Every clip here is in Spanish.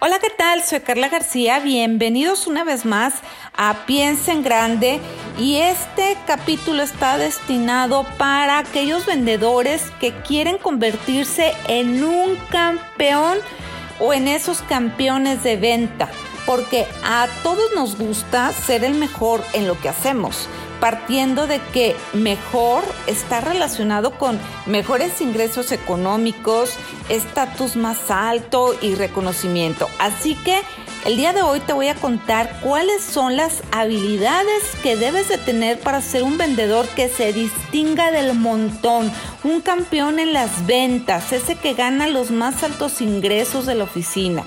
Hola, ¿qué tal? Soy Carla García. Bienvenidos una vez más a Piensa en Grande. Y este capítulo está destinado para aquellos vendedores que quieren convertirse en un campeón o en esos campeones de venta. Porque a todos nos gusta ser el mejor en lo que hacemos partiendo de que mejor está relacionado con mejores ingresos económicos, estatus más alto y reconocimiento. Así que el día de hoy te voy a contar cuáles son las habilidades que debes de tener para ser un vendedor que se distinga del montón, un campeón en las ventas, ese que gana los más altos ingresos de la oficina.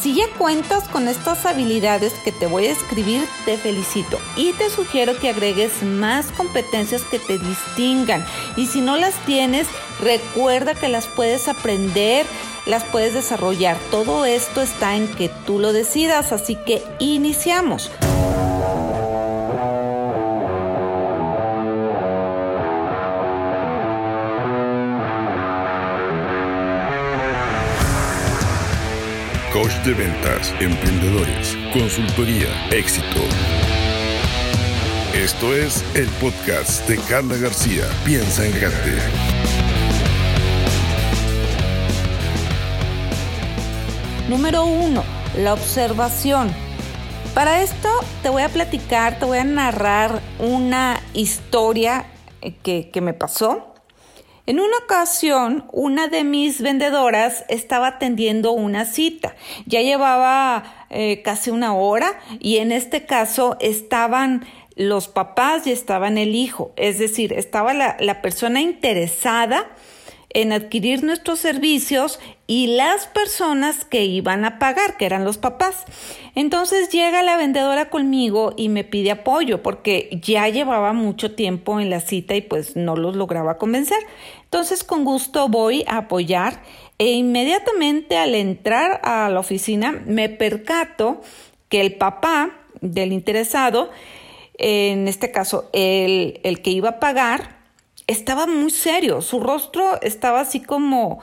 Si ya cuentas con estas habilidades que te voy a escribir, te felicito y te sugiero que agregues más competencias que te distingan. Y si no las tienes, recuerda que las puedes aprender, las puedes desarrollar. Todo esto está en que tú lo decidas, así que iniciamos. Coach de ventas, emprendedores, consultoría, éxito. Esto es el podcast de Carla García. Piensa en grande. Número uno, la observación. Para esto te voy a platicar, te voy a narrar una historia que, que me pasó en una ocasión, una de mis vendedoras estaba atendiendo una cita. Ya llevaba eh, casi una hora y en este caso estaban los papás y estaban el hijo. Es decir, estaba la, la persona interesada en adquirir nuestros servicios y las personas que iban a pagar, que eran los papás. Entonces llega la vendedora conmigo y me pide apoyo porque ya llevaba mucho tiempo en la cita y pues no los lograba convencer. Entonces con gusto voy a apoyar e inmediatamente al entrar a la oficina me percato que el papá del interesado, en este caso el, el que iba a pagar, estaba muy serio, su rostro estaba así como,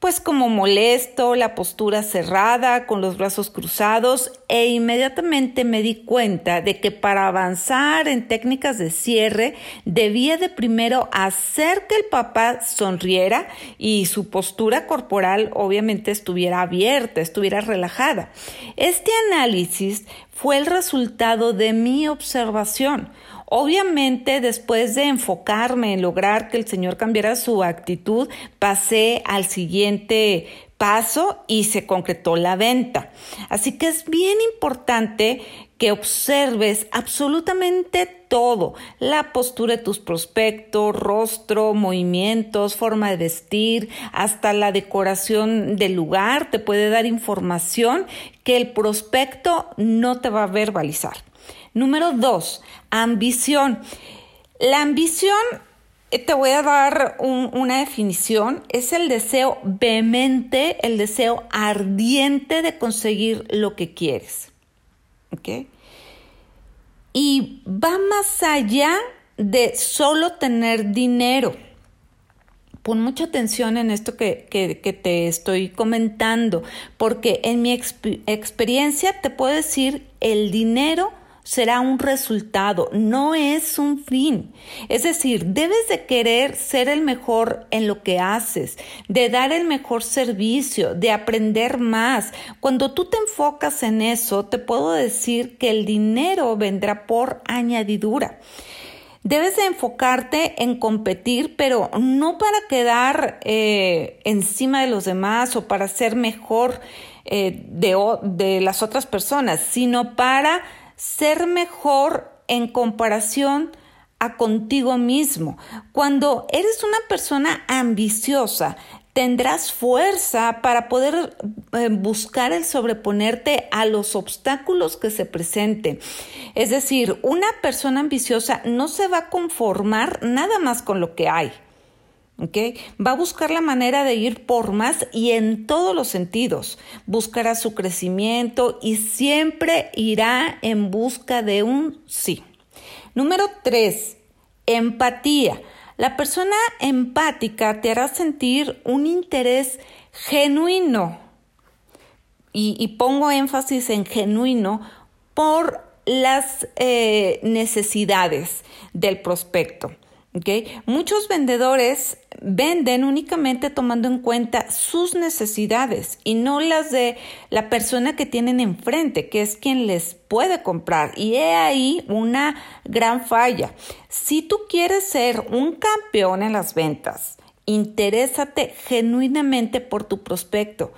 pues como molesto, la postura cerrada, con los brazos cruzados, e inmediatamente me di cuenta de que para avanzar en técnicas de cierre debía de primero hacer que el papá sonriera y su postura corporal obviamente estuviera abierta, estuviera relajada. Este análisis fue el resultado de mi observación. Obviamente, después de enfocarme en lograr que el Señor cambiara su actitud, pasé al siguiente paso y se concretó la venta. Así que es bien importante que observes absolutamente todo, la postura de tus prospectos, rostro, movimientos, forma de vestir, hasta la decoración del lugar te puede dar información que el prospecto no te va a verbalizar. Número dos, ambición. La ambición, te voy a dar una definición, es el deseo vehemente, el deseo ardiente de conseguir lo que quieres. Y va más allá de solo tener dinero. Pon mucha atención en esto que, te estoy comentando, porque en mi experiencia te puedo decir, el dinero será un resultado, no es un fin. Es decir, debes de querer ser el mejor en lo que haces, de dar el mejor servicio, de aprender más. Cuando tú te enfocas en eso, te puedo decir que el dinero vendrá por añadidura. Debes de enfocarte en competir, pero no para quedar eh, encima de los demás o para ser mejor eh, de, de las otras personas, sino para ser mejor en comparación a contigo mismo. Cuando eres una persona ambiciosa, tendrás fuerza para poder eh, buscar el sobreponerte a los obstáculos que se presenten. Es decir, una persona ambiciosa no se va a conformar nada más con lo que hay. Va a buscar la manera de ir por más y en todos los sentidos. Buscará su crecimiento y siempre irá en busca de un sí. Número tres, empatía. La persona empática te hará sentir un interés genuino y, pongo énfasis en genuino por las eh, necesidades del prospecto. Muchos vendedores venden únicamente tomando en cuenta sus necesidades y no las de la persona que tienen enfrente, que es quien les puede comprar. Y he ahí una gran falla. Si tú quieres ser un campeón en las ventas, interésate genuinamente por tu prospecto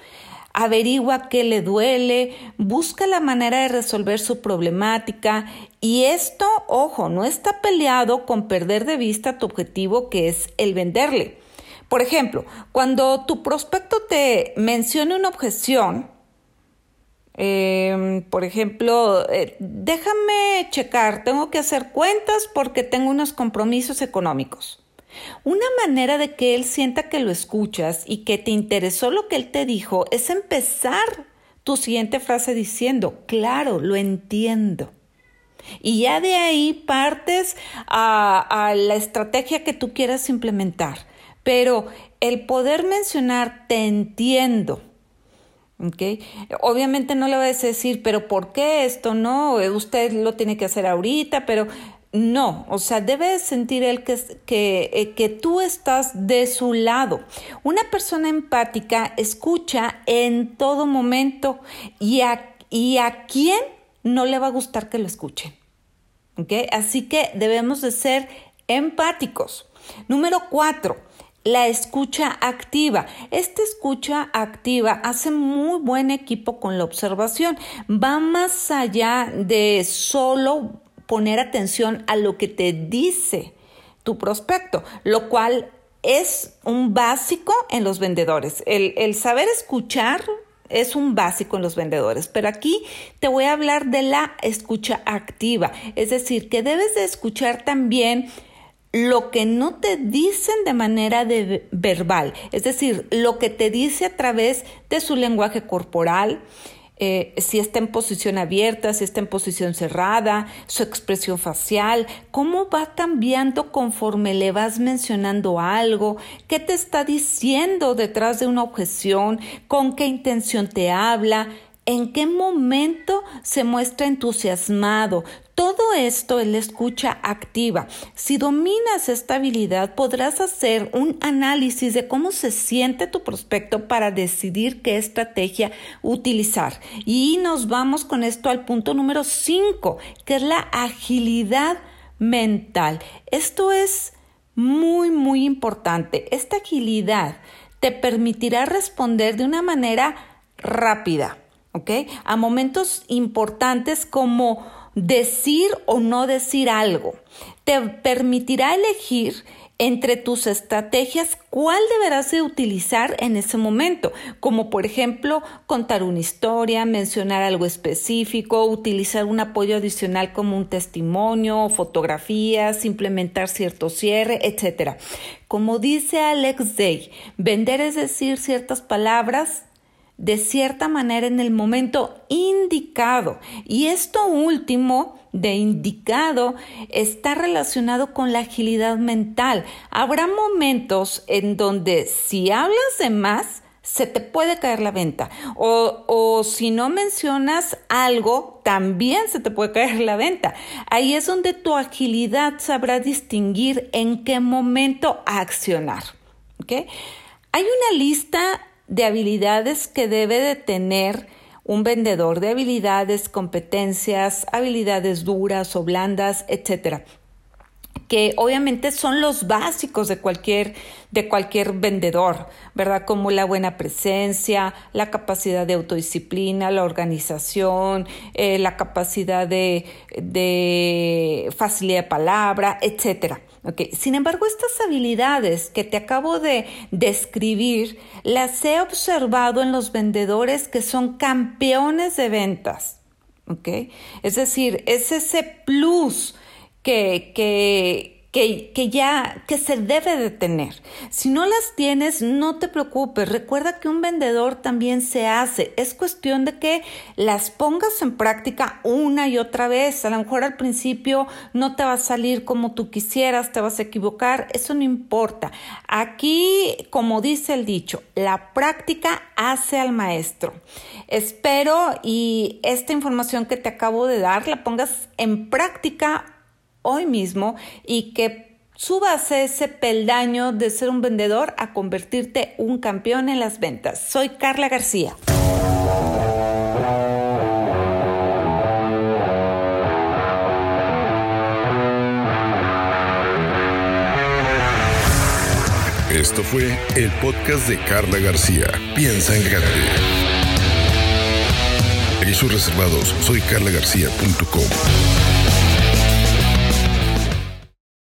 averigua qué le duele, busca la manera de resolver su problemática y esto, ojo, no está peleado con perder de vista tu objetivo que es el venderle. Por ejemplo, cuando tu prospecto te mencione una objeción, em, por ejemplo, eh, déjame checar, tengo que hacer cuentas porque tengo unos compromisos económicos. Una manera de que él sienta que lo escuchas y que te interesó lo que él te dijo es empezar tu siguiente frase diciendo, claro, lo entiendo. Y ya de ahí partes a, la estrategia que tú quieras implementar. Pero el poder mencionar te entiendo. Obviamente no le vas a decir, pero ¿por qué esto no? Usted lo tiene que hacer ahorita, pero no, o sea, debe sentir él que, que, eh, que, tú estás de su lado. Una persona empática escucha en todo momento y a, y a quién no le va a gustar que lo escuchen. ¿Okay? Así que debemos de ser empáticos. Número cuatro, la escucha activa. Esta escucha activa hace muy buen equipo con la observación. Va más allá de solo poner atención a lo que te dice tu prospecto, lo cual es un básico en los vendedores. El, saber escuchar es un básico en los vendedores, pero aquí te voy a hablar de la escucha activa, es decir, que debes de escuchar también lo que no te dicen de manera de verbal, es decir, lo que te dice a través de su lenguaje corporal, eh, si está en posición abierta, si está en posición cerrada, su expresión facial, cómo va cambiando conforme le vas mencionando algo, qué te está diciendo detrás de una objeción, con qué intención te habla, en qué momento se muestra entusiasmado. Todo esto es la escucha activa. Si dominas esta habilidad, podrás hacer un análisis de cómo se siente tu prospecto para decidir qué estrategia utilizar. Y nos vamos con esto al punto número 5, que es la agilidad mental. Esto es muy, muy importante. Esta agilidad te permitirá responder de una manera rápida ¿ok? A momentos importantes como decir o no decir algo. Te permitirá elegir entre tus estrategias cuál deberás de utilizar en ese momento, como por ejemplo contar una historia, mencionar algo específico, utilizar un apoyo adicional como un testimonio, fotografías, implementar cierto cierre, etc. Como dice Alex Day, vender es decir ciertas palabras de cierta manera en el momento indicado. Y esto último de indicado está relacionado con la agilidad mental. Habrá momentos en donde si hablas de más, se te puede caer la venta. O, o, si no mencionas algo, también se te puede caer la venta. Ahí es donde tu agilidad sabrá distinguir en qué momento accionar. Hay una lista de habilidades que debe de tener un vendedor, de habilidades, competencias, habilidades duras o blandas, etcétera que obviamente son los básicos de cualquier, de cualquier vendedor, ¿verdad? Como la buena presencia, la capacidad de autodisciplina, la organización, eh, la capacidad de, de facilidad de palabra, etcétera. Sin embargo, estas habilidades que te acabo de describir las he observado en los vendedores que son campeones de ventas. ¿okay? Es decir, es ese plus que, que, que, ya, que se debe de tener. Si no las tienes, no te preocupes. Recuerda que un vendedor también se hace. Es cuestión de que las pongas en práctica una y otra vez. A lo mejor al principio no te va a salir como tú quisieras, te vas a equivocar. Eso no importa. Aquí, como dice el dicho, la práctica hace al maestro. Espero y esta información que te acabo de dar la pongas en práctica hoy mismo y que subas ese peldaño de ser un vendedor a convertirte un campeón en las ventas. Soy Carla García. Esto fue el podcast de Carla García. Piensa en grande. Servicios reservados. Soy carlagarcía.com.